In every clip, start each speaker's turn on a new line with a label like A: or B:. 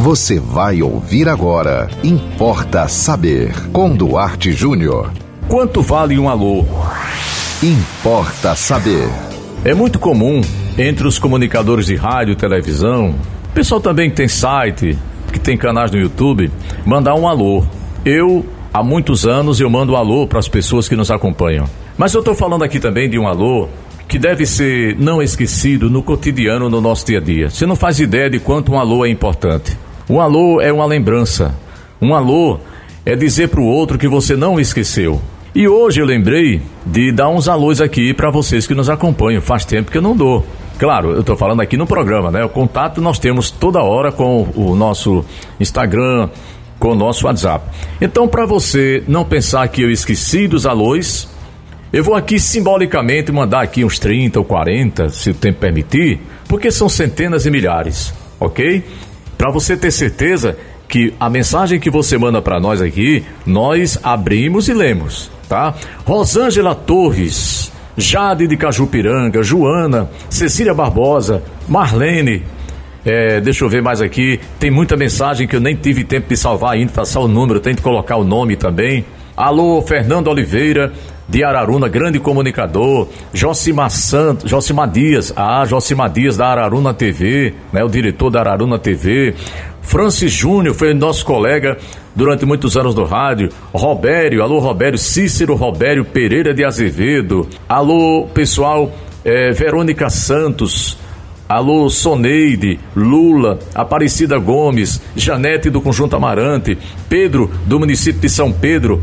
A: Você vai ouvir agora. Importa saber. Com Duarte Júnior.
B: Quanto vale um alô?
A: Importa saber.
B: É muito comum entre os comunicadores de rádio, televisão, pessoal também que tem site, que tem canais no YouTube, mandar um alô. Eu, há muitos anos, eu mando um alô para as pessoas que nos acompanham. Mas eu estou falando aqui também de um alô que deve ser não esquecido no cotidiano, no nosso dia a dia. Você não faz ideia de quanto um alô é importante. Um alô é uma lembrança. Um alô é dizer para o outro que você não esqueceu. E hoje eu lembrei de dar uns alôs aqui para vocês que nos acompanham. Faz tempo que eu não dou. Claro, eu estou falando aqui no programa, né? O contato nós temos toda hora com o nosso Instagram, com o nosso WhatsApp. Então, para você não pensar que eu esqueci dos alôs, eu vou aqui simbolicamente mandar aqui uns 30 ou 40, se o tempo permitir, porque são centenas e milhares, ok? Para você ter certeza que a mensagem que você manda para nós aqui, nós abrimos e lemos tá? Rosângela Torres, Jade de Cajupiranga, Joana, Cecília Barbosa, Marlene. É, deixa eu ver mais aqui. Tem muita mensagem que eu nem tive tempo de salvar ainda, só o número, tem que colocar o nome também. Alô, Fernando Oliveira, de Araruna, grande comunicador. Josima Santos, Josima Dias, ah, Josima Dias da Araruna TV, né, o diretor da Araruna TV. Francis Júnior foi nosso colega durante muitos anos no rádio. Robério, alô Robério, Cícero Robério Pereira de Azevedo. Alô, pessoal, é, Verônica Santos. Alô, Soneide, Lula, Aparecida Gomes, Janete do Conjunto Amarante, Pedro do município de São Pedro,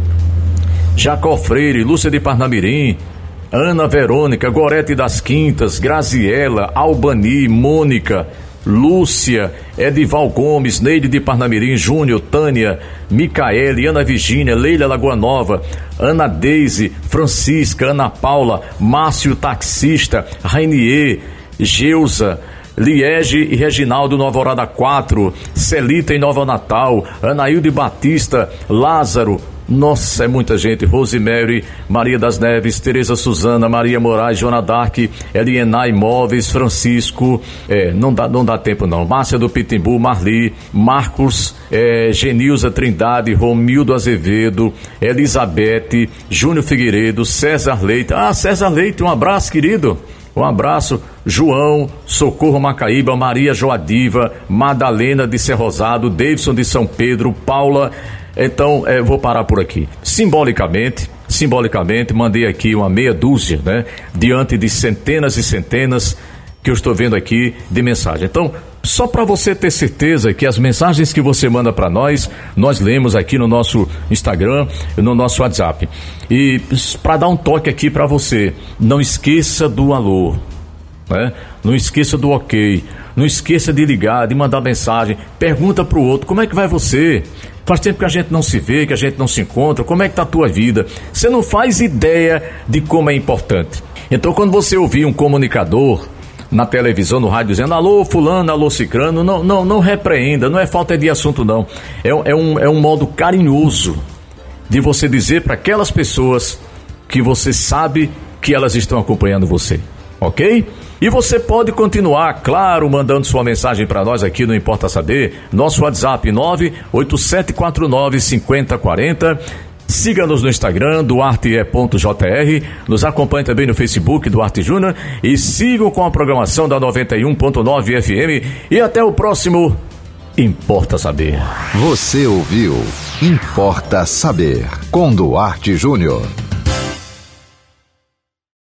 B: Jacó Freire, Lúcia de Parnamirim, Ana Verônica, Gorete das Quintas, Graziela, Albani, Mônica, Lúcia, Edival Gomes, Neide de Parnamirim, Júnior, Tânia, Micaele, Ana Virgínia, Leila Lagoa Nova, Ana Deise, Francisca, Ana Paula, Márcio Taxista, Rainier, Geusa, Liege e Reginaldo Nova Alvorada 4, Celita em Nova Natal, Anaílde Batista, Lázaro, nossa, é muita gente. Rosemary, Maria das Neves, Tereza Suzana, Maria Moraes, Joana Dark, Elienay Imóveis, Francisco, é, não dá, não dá tempo não. Márcia do Pitimbu, Marli, Marcos, é, Genilza Trindade, Romildo Azevedo, Elizabeth, Júnior Figueiredo, César Leite. Ah, César Leite, um abraço, querido. Um abraço, João, Socorro Macaíba, Maria Joadiva, Madalena de Serrosado, Davidson de São Pedro, Paula então, é, vou parar por aqui. Simbolicamente, simbolicamente, mandei aqui uma meia dúzia, né? Diante de centenas e centenas que eu estou vendo aqui de mensagem. Então, só para você ter certeza que as mensagens que você manda para nós, nós lemos aqui no nosso Instagram, no nosso WhatsApp. E para dar um toque aqui para você, não esqueça do alô, né? Não esqueça do ok, não esqueça de ligar, de mandar mensagem, pergunta para o outro, como é que vai você? Faz tempo que a gente não se vê, que a gente não se encontra. Como é que tá a tua vida? Você não faz ideia de como é importante. Então, quando você ouvir um comunicador na televisão, no rádio, dizendo alô, fulano, alô, cicrano, não, não, não repreenda, não é falta de assunto, não. É, é, um, é um modo carinhoso de você dizer para aquelas pessoas que você sabe que elas estão acompanhando você, ok? E você pode continuar, claro, mandando sua mensagem para nós aqui no Importa Saber. Nosso WhatsApp 98749 5040. Siga-nos no Instagram, duarte.jr. Nos acompanhe também no Facebook, Duarte Júnior. E sigam com a programação da 91.9 FM. E até o próximo Importa Saber.
A: Você ouviu Importa Saber com Duarte Júnior.